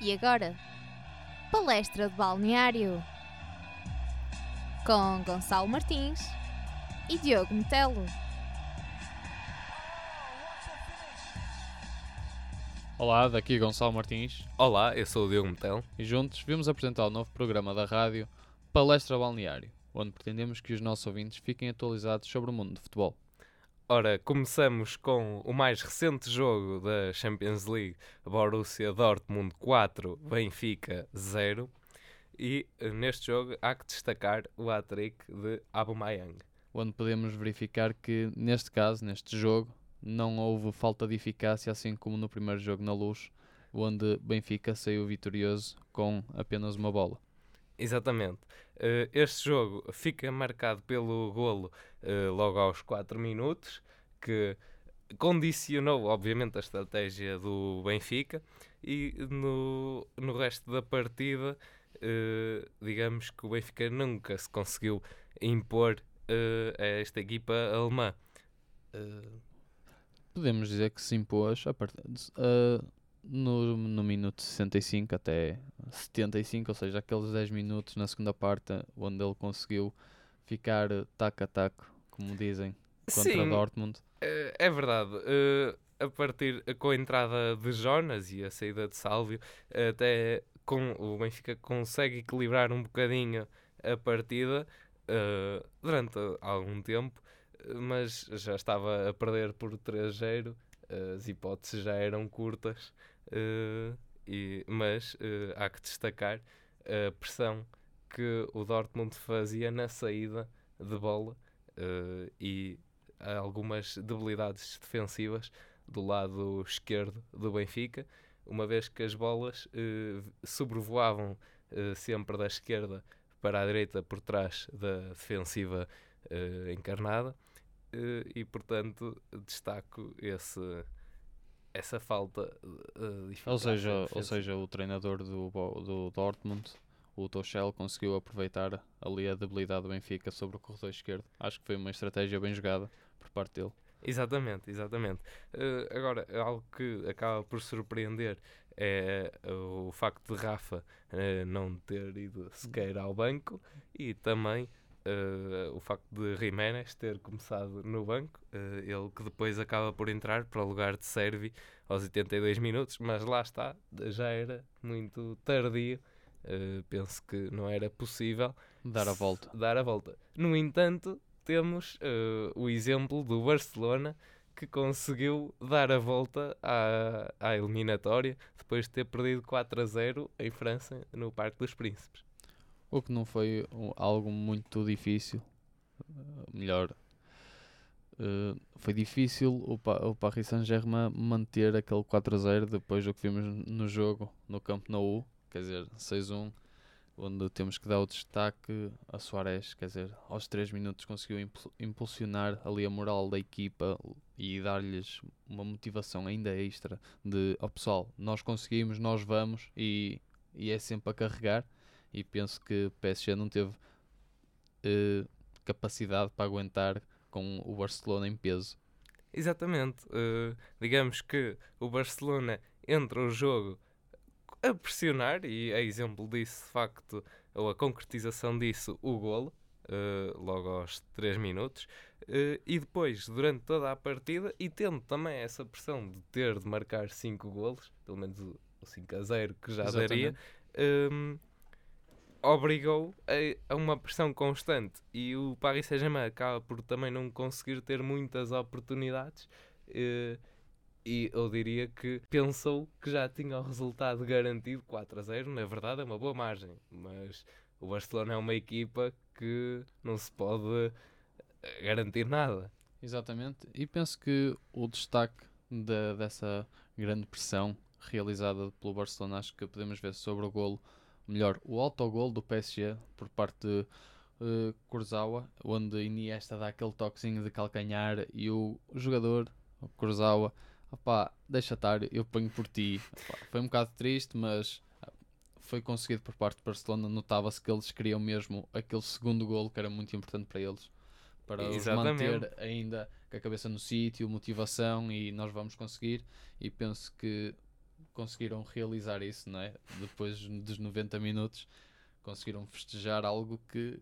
E agora, palestra de balneário com Gonçalo Martins e Diogo Metelo. Olá, daqui Gonçalo Martins Olá, eu sou o Diogo Metel. e juntos vimos apresentar o novo programa da rádio Palestra Balneário, onde pretendemos que os nossos ouvintes fiquem atualizados sobre o mundo de futebol. Ora, começamos com o mais recente jogo da Champions League, Borussia Dortmund 4, Benfica 0. E eh, neste jogo há que destacar o hat-trick de Aubameyang. Onde podemos verificar que, neste caso, neste jogo, não houve falta de eficácia, assim como no primeiro jogo na luz, onde Benfica saiu vitorioso com apenas uma bola. Exatamente. Eh, este jogo fica marcado pelo golo eh, logo aos 4 minutos, que condicionou, obviamente, a estratégia do Benfica. E no, no resto da partida, eh, digamos que o Benfica nunca se conseguiu impor a esta equipa alemã. Eh, Podemos dizer que se impôs a part... ah, no, no minuto 65 até 75, ou seja, aqueles 10 minutos na segunda parte onde ele conseguiu ficar taco a taco, como dizem, contra Sim. Dortmund. Eh, É verdade. eh, a partir com a entrada de Jonas e a saída de Sálvio, até com, o Benfica consegue equilibrar um bocadinho a partida eh, durante algum tempo, mas já estava a perder por 3-0. As hipóteses já eram curtas, eh, e, mas eh, há que destacar a pressão que o Dortmund fazia na saída de bola eh, e algumas debilidades defensivas do lado esquerdo do Benfica, uma vez que as bolas sobrevoavam sempre da esquerda para a direita por trás da defensiva encarnada e portanto destaco esse essa falta eh, de eficácia Ou seja, ou seja, o treinador do, do Dortmund, o Tuchel, conseguiu aproveitar ali a debilidade do Benfica sobre o corredor esquerdo. Acho que foi uma estratégia bem jogada por parte dele. Exatamente, exatamente. Eh, agora, algo que acaba por surpreender é eh, o facto de Rafa eh, não ter ido sequer ao banco e também eh, o facto de Jiménez ter começado no banco, eh, ele que depois acaba por entrar para o lugar de Servi aos 82 minutos, mas lá está, já era muito tardio. eh, penso que não era possível Dar a volta. Dar a volta. No entanto, temos o exemplo do Barcelona que conseguiu dar a volta à, à eliminatória depois de ter perdido 4 a 0 em França no Parque dos Príncipes. O que não foi algo muito difícil. Uh, melhor. uh, foi difícil o, Pa- o Paris Saint-Germain manter aquele 4 a 0 depois do que vimos no jogo no Campo Nou, quer dizer, 6-1, onde temos que dar o destaque a Soares, quer dizer, aos 3 minutos conseguiu impul- impulsionar ali a moral da equipa e dar-lhes uma motivação ainda extra de, ó pessoal, nós conseguimos, nós vamos e, e é sempre a carregar e penso que o PSG não teve eh, capacidade para aguentar com o Barcelona em peso. Exatamente. eh, digamos que o Barcelona entra o jogo a pressionar, e é exemplo disso, de facto, ou a concretização disso, o golo, eh, logo aos 3 minutos, eh, e depois, durante toda a partida, e tendo também essa pressão de ter de marcar 5 golos, pelo menos o, o 5 a 0 que já daria, hum, obrigou a, a uma pressão constante. E o Paris Saint-Germain acaba por também não conseguir ter muitas oportunidades eh, e eu diria que pensou que já tinha o resultado garantido 4 a 0, na verdade é uma boa margem, mas o Barcelona é uma equipa que não se pode eh, garantir nada. Exatamente, e penso que o destaque da- dessa grande pressão realizada pelo Barcelona, acho que podemos ver sobre o golo, melhor, o autogol do PSG por parte de eh, Kurzawa, onde Iniesta dá aquele toquezinho de calcanhar e o jogador, o Kurzawa, opá, deixa estar, eu ponho por ti. Opá, foi um bocado triste, mas ah, foi conseguido por parte do Barcelona. Notava-se que eles queriam mesmo aquele segundo golo que era muito importante para eles. Para os Exatamente. manter ainda com a cabeça no sítio, motivação e nós vamos conseguir. E penso que conseguiram realizar isso, não é? Depois dos 90 minutos, conseguiram festejar algo que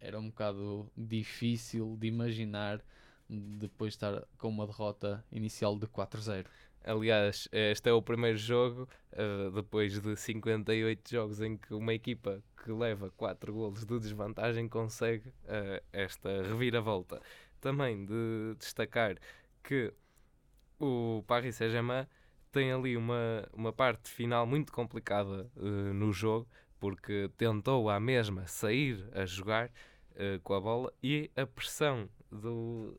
era um bocado difícil de imaginar depois de estar com uma derrota inicial de 4-0. Aliás, este é o primeiro jogo, uh, depois de 58 jogos, em que uma equipa que leva 4 golos de desvantagem consegue uh, esta reviravolta. Também de destacar que o Paris Saint-Germain tem ali uma, uma parte final muito complicada uh, no jogo, porque tentou à mesma sair a jogar com a bola e a pressão do,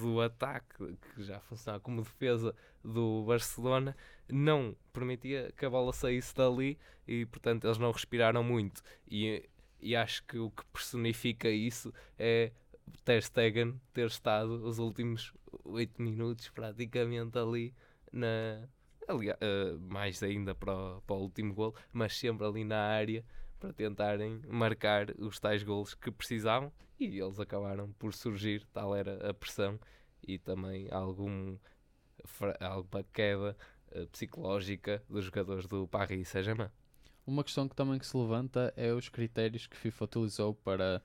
do ataque, que já funcionava como defesa do Barcelona, não permitia que a bola saísse dali e, portanto, eles não respiraram muito. E, e acho que o que personifica isso é Ter Stegen ter estado os últimos 8 minutos praticamente ali na. Aliás, uh, mais ainda para o, para o último gol, mas sempre ali na área para tentarem marcar os tais golos que precisavam e eles acabaram por surgir, tal era a pressão e também algum, alguma queda uh, psicológica dos jogadores do Paris Saint-Germain. Uma questão que também que se levanta é os critérios que FIFA utilizou para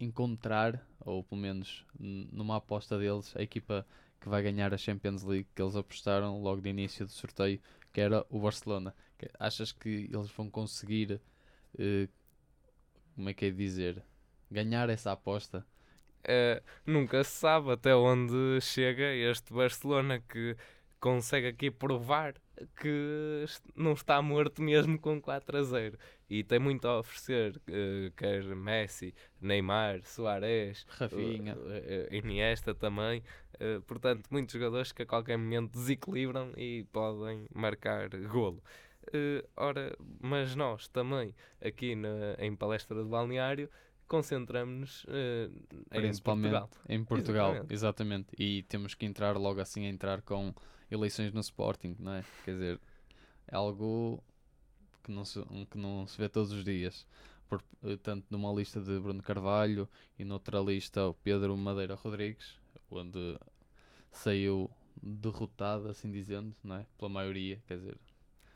encontrar, ou pelo menos numa aposta deles, a equipa que vai ganhar a Champions League que eles apostaram logo de início do sorteio, que era o Barcelona. Achas que eles vão conseguir, uh, como é que é dizer, ganhar essa aposta? Uh, nunca se sabe até onde chega este Barcelona que consegue aqui provar que não está morto mesmo com 4 a 0 e tem muito a oferecer, uh, quer Messi, Neymar, Suárez, Rafinha, uh, uh, Iniesta também, portanto muitos jogadores que a qualquer momento desequilibram e podem marcar golo. ora, mas nós também aqui na, em palestra de balneário concentramos-nos uh, em Portugal. Em Portugal, exatamente. exatamente. E temos que entrar logo assim a entrar com eleições no Sporting, não é? Quer dizer, é algo que não se, que não se vê todos os dias. Por, eh, tanto numa lista de Bruno Carvalho e noutra lista o Pedro Madeira Rodrigues, onde saiu derrotado, assim dizendo, não é? Pela maioria, quer dizer.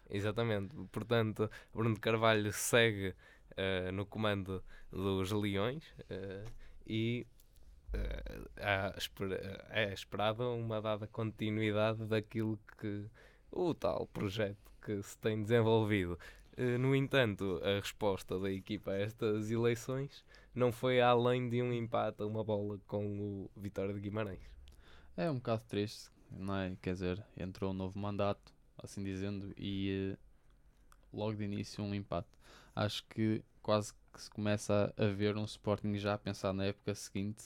Exatamente, portanto, Bruno Carvalho segue uh, no comando dos Leões uh, e uh, é esperada uma dada continuidade daquilo que o tal projeto que se tem desenvolvido. no entanto, a resposta da equipa a estas eleições não foi além de um empate a uma bola com o Vitória de Guimarães. É um bocado triste, não é? Quer dizer, entrou um novo mandato, assim dizendo, e logo de início um empate. Acho que quase que se começa a ver um Sporting já a pensar na época seguinte,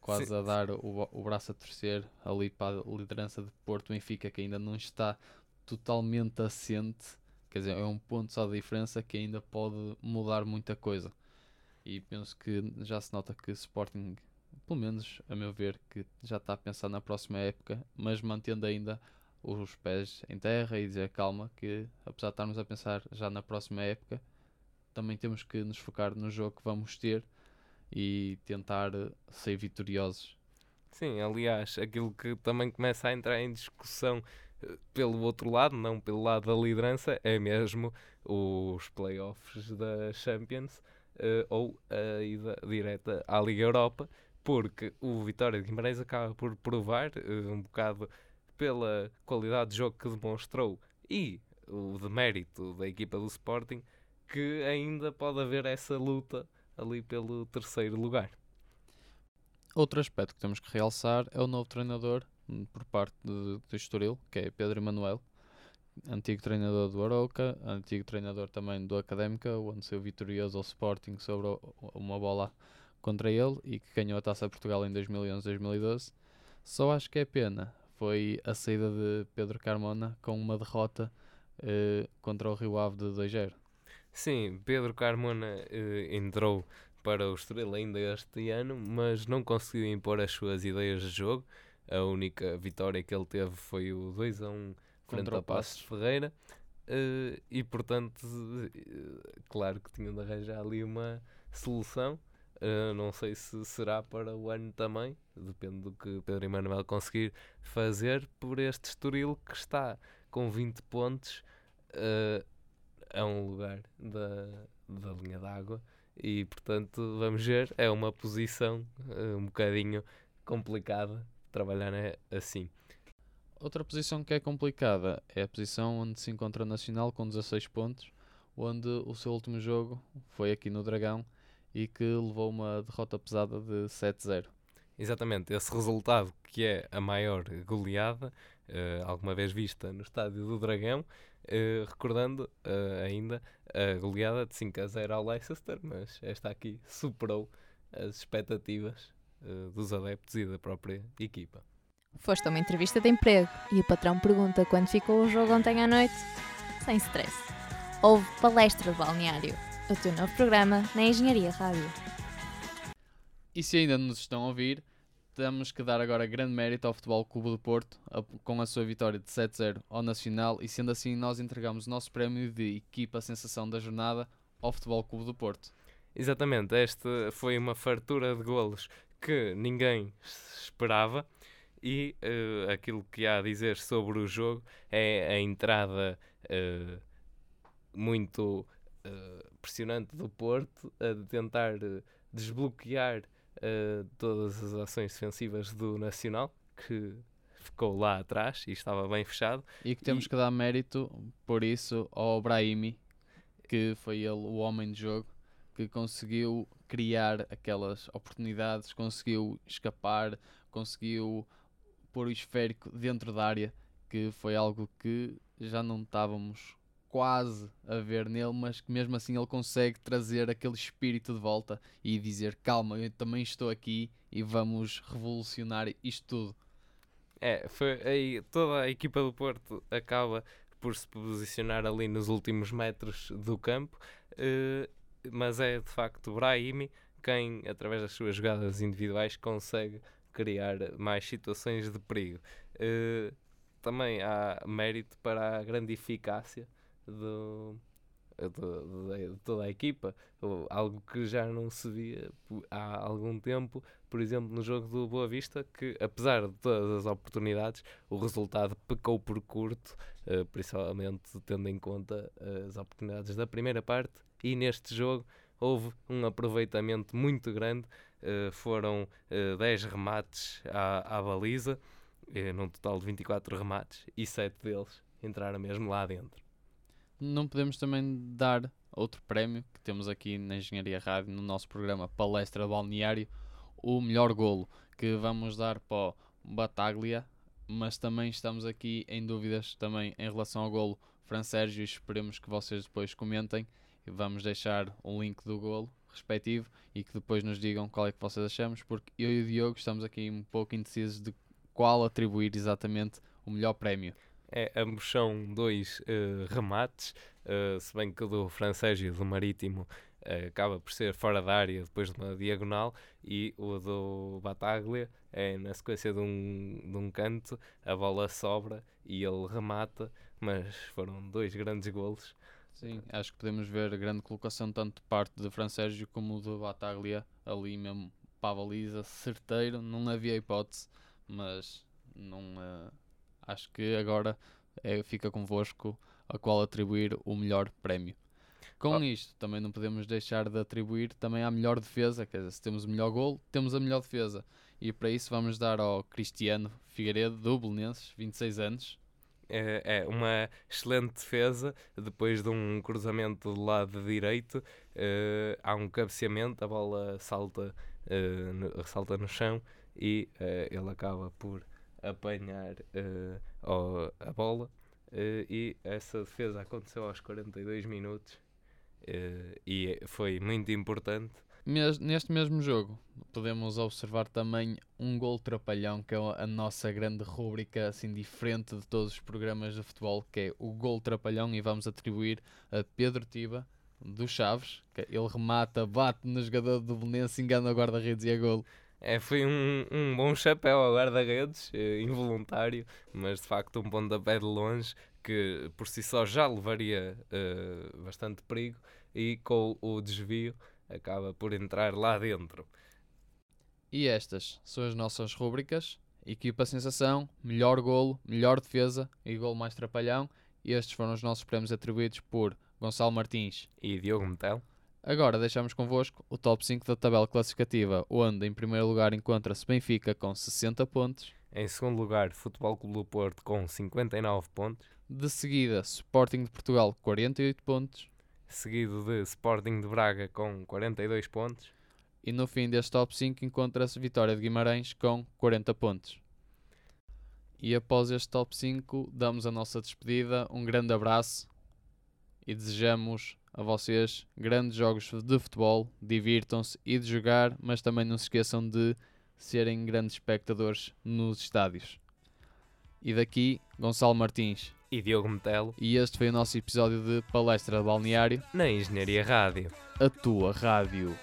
quase Sim. a dar o, o braço a torcer ali para a liderança de Porto Benfica, que ainda não está totalmente assente, quer dizer, é um ponto só de diferença que ainda pode mudar muita coisa. E penso que já se nota que Sporting, pelo menos a meu ver, que já está a pensar na próxima época, mas mantendo ainda os pés em terra e dizer calma, que apesar de estarmos a pensar já na próxima época, também temos que nos focar no jogo que vamos ter e tentar eh, ser vitoriosos. Sim, aliás, aquilo que também começa a entrar em discussão eh, pelo outro lado, não pelo lado da liderança, é mesmo os playoffs da Champions uh, ou a ida direta à Liga Europa, porque o Vitória de Guimarães acaba por provar uh, um bocado pela qualidade de jogo que demonstrou e o demérito da equipa do Sporting que ainda pode haver essa luta ali pelo terceiro lugar. Outro aspecto que temos que realçar é o novo treinador hum, por parte do Estoril, que é Pedro Emanuel, antigo treinador do Aroca, antigo treinador também do Académica, onde saiu vitorioso ao Sporting sobre uma bola contra ele e que ganhou a Taça Portugal em 2011-2012. Só acho que é pena foi a saída de Pedro Carmona com uma derrota eh, contra o Rio Ave de 2-0. Sim, Pedro Carmona uh, entrou para o Estoril ainda este ano, mas não conseguiu impor as suas ideias de jogo. A única vitória que ele teve foi o 2 a 1 frente ao Passos Ferreira. Uh, e portanto, uh, claro que tinham de arranjar ali uma solução. Uh, não sei se será para o ano também, depende do que Pedro Emanuel conseguir fazer por este Estoril que está com 20 pontos uh, a um lugar da, da linha d'água e portanto vamos ver, é uma posição uh, um bocadinho complicada trabalhar né, assim. Outra posição que é complicada é a posição onde se encontra o Nacional com 16 pontos, onde o seu último jogo foi aqui no Dragão e que levou uma derrota pesada de 7-0. Exatamente, esse resultado que é a maior goleada uh, alguma vez vista no estádio do Dragão, uh, recordando uh, ainda a goleada de 5 a 0 ao Leicester, mas esta aqui superou as expectativas dos adeptos e da própria equipa. Foste a uma entrevista de emprego e o patrão pergunta quando ficou o jogo ontem à noite? Sem stress. Houve palestra de balneário, o teu novo programa na Engenharia Rádio. E se ainda nos estão a ouvir, temos que dar agora grande mérito ao Futebol Clube do Porto a, com a sua vitória de 7-0 ao Nacional e sendo assim nós entregamos o nosso prémio de equipa sensação da jornada ao Futebol Clube do Porto. Exatamente, esta foi uma fartura de golos que ninguém esperava e uh, aquilo que há a dizer sobre o jogo é a entrada uh, muito uh, pressionante do Porto a tentar desbloquear todas as ações defensivas do Nacional, que ficou lá atrás e estava bem fechado. E que temos e... que dar mérito por isso ao Brahimi, que foi ele o homem de jogo, que conseguiu criar aquelas oportunidades, conseguiu escapar, conseguiu pôr o esférico dentro da área, que foi algo que já não estávamos quase a ver nele, mas que mesmo assim ele consegue trazer aquele espírito de volta e dizer calma, eu também estou aqui e vamos revolucionar isto tudo. É, foi aí toda a equipa do Porto acaba por se posicionar ali nos últimos metros do campo, uh, mas é de facto Brahimi quem, através das suas jogadas individuais, consegue criar mais situações de perigo. Uh, também há mérito para a grande eficácia do, de, toda a equipa, algo que já não se via há algum tempo, por exemplo, no jogo do Boa Vista, que apesar de todas as oportunidades, o resultado pecou por curto, uh, principalmente tendo em conta as oportunidades da primeira parte, e neste jogo houve um aproveitamento muito grande uh, foram uh, eh, 10 remates à, à baliza, num total de 24 remates, e 7 deles entraram mesmo lá dentro. Não podemos também dar outro prémio que temos aqui na Engenharia Rádio, no nosso programa Palestra Balneário, o melhor golo, que vamos dar para o Bataglia, mas também estamos aqui em dúvidas também em relação ao golo Fransérgio e esperemos que vocês depois comentem vamos deixar o link do golo respectivo e que depois nos digam qual é que vocês achamos, porque eu e o Diogo estamos aqui um pouco indecisos de qual atribuir exatamente o melhor prémio. É, ambos são dois uh, remates, uh, se bem que o do francês e o do marítimo uh, acaba por ser fora da área depois de uma diagonal e o do Bataglia é na sequência de um, de um canto, a bola sobra e ele remata, mas foram dois grandes golos. Sim, acho que podemos ver grande colocação tanto de parte de Fransérgio como do Bataglia ali mesmo para a baliza, certeiro, não havia hipótese, mas não uh, acho que agora é, fica convosco a qual atribuir o melhor prémio. Com oh. isto, também não podemos deixar de atribuir também a melhor defesa, quer dizer, se temos o melhor gol, temos a melhor defesa. E para isso vamos dar ao Cristiano Figueiredo, do Belenenses, 26 anos, é, é, uma excelente defesa. Depois de um cruzamento do lado direito, uh, há um cabeceamento, a bola salta, uh, no, salta no chão e uh, ele acaba por apanhar a bola. e essa defesa aconteceu aos 42 minutos e foi muito importante neste mesmo jogo podemos observar também um gol trapalhão, que é a nossa grande rúbrica assim diferente de todos os programas de futebol, que é o gol trapalhão e vamos atribuir a Pedro Tiba do Chaves, que ele remata, bate no jogador do Belenense, engana o guarda-redes e é gol. É, foi um, um bom chapéu ao guarda-redes, eh, involuntário, mas de facto um pontapé de longe que por si só já levaria uh, bastante perigo e com o desvio acaba por entrar lá dentro. E estas são as nossas rúbricas Equipa sensação, melhor golo, melhor defesa e golo mais trapalhão. Estes foram os nossos prémios atribuídos por Gonçalo Martins. E Diogo Metel. Agora deixamos convosco o top 5 da tabela classificativa, onde em primeiro lugar encontra-se Benfica com 60 pontos. Em segundo lugar, Futebol Clube do Porto com 59 pontos. De seguida, Sporting de Portugal 48 pontos. Seguido de Sporting de Braga com 42 pontos. E no fim deste top 5 encontra-se Vitória de Guimarães com 40 pontos. E após este top 5, damos a nossa despedida. Um grande abraço e desejamos a vocês grandes jogos de futebol. Divirtam-se e de jogar, mas também não se esqueçam de serem grandes espectadores nos estádios. E daqui, Gonçalo Martins. E Diogo Metelo. E este foi o nosso episódio de Palestra de Balneário. Na Engenharia Rádio. A tua rádio.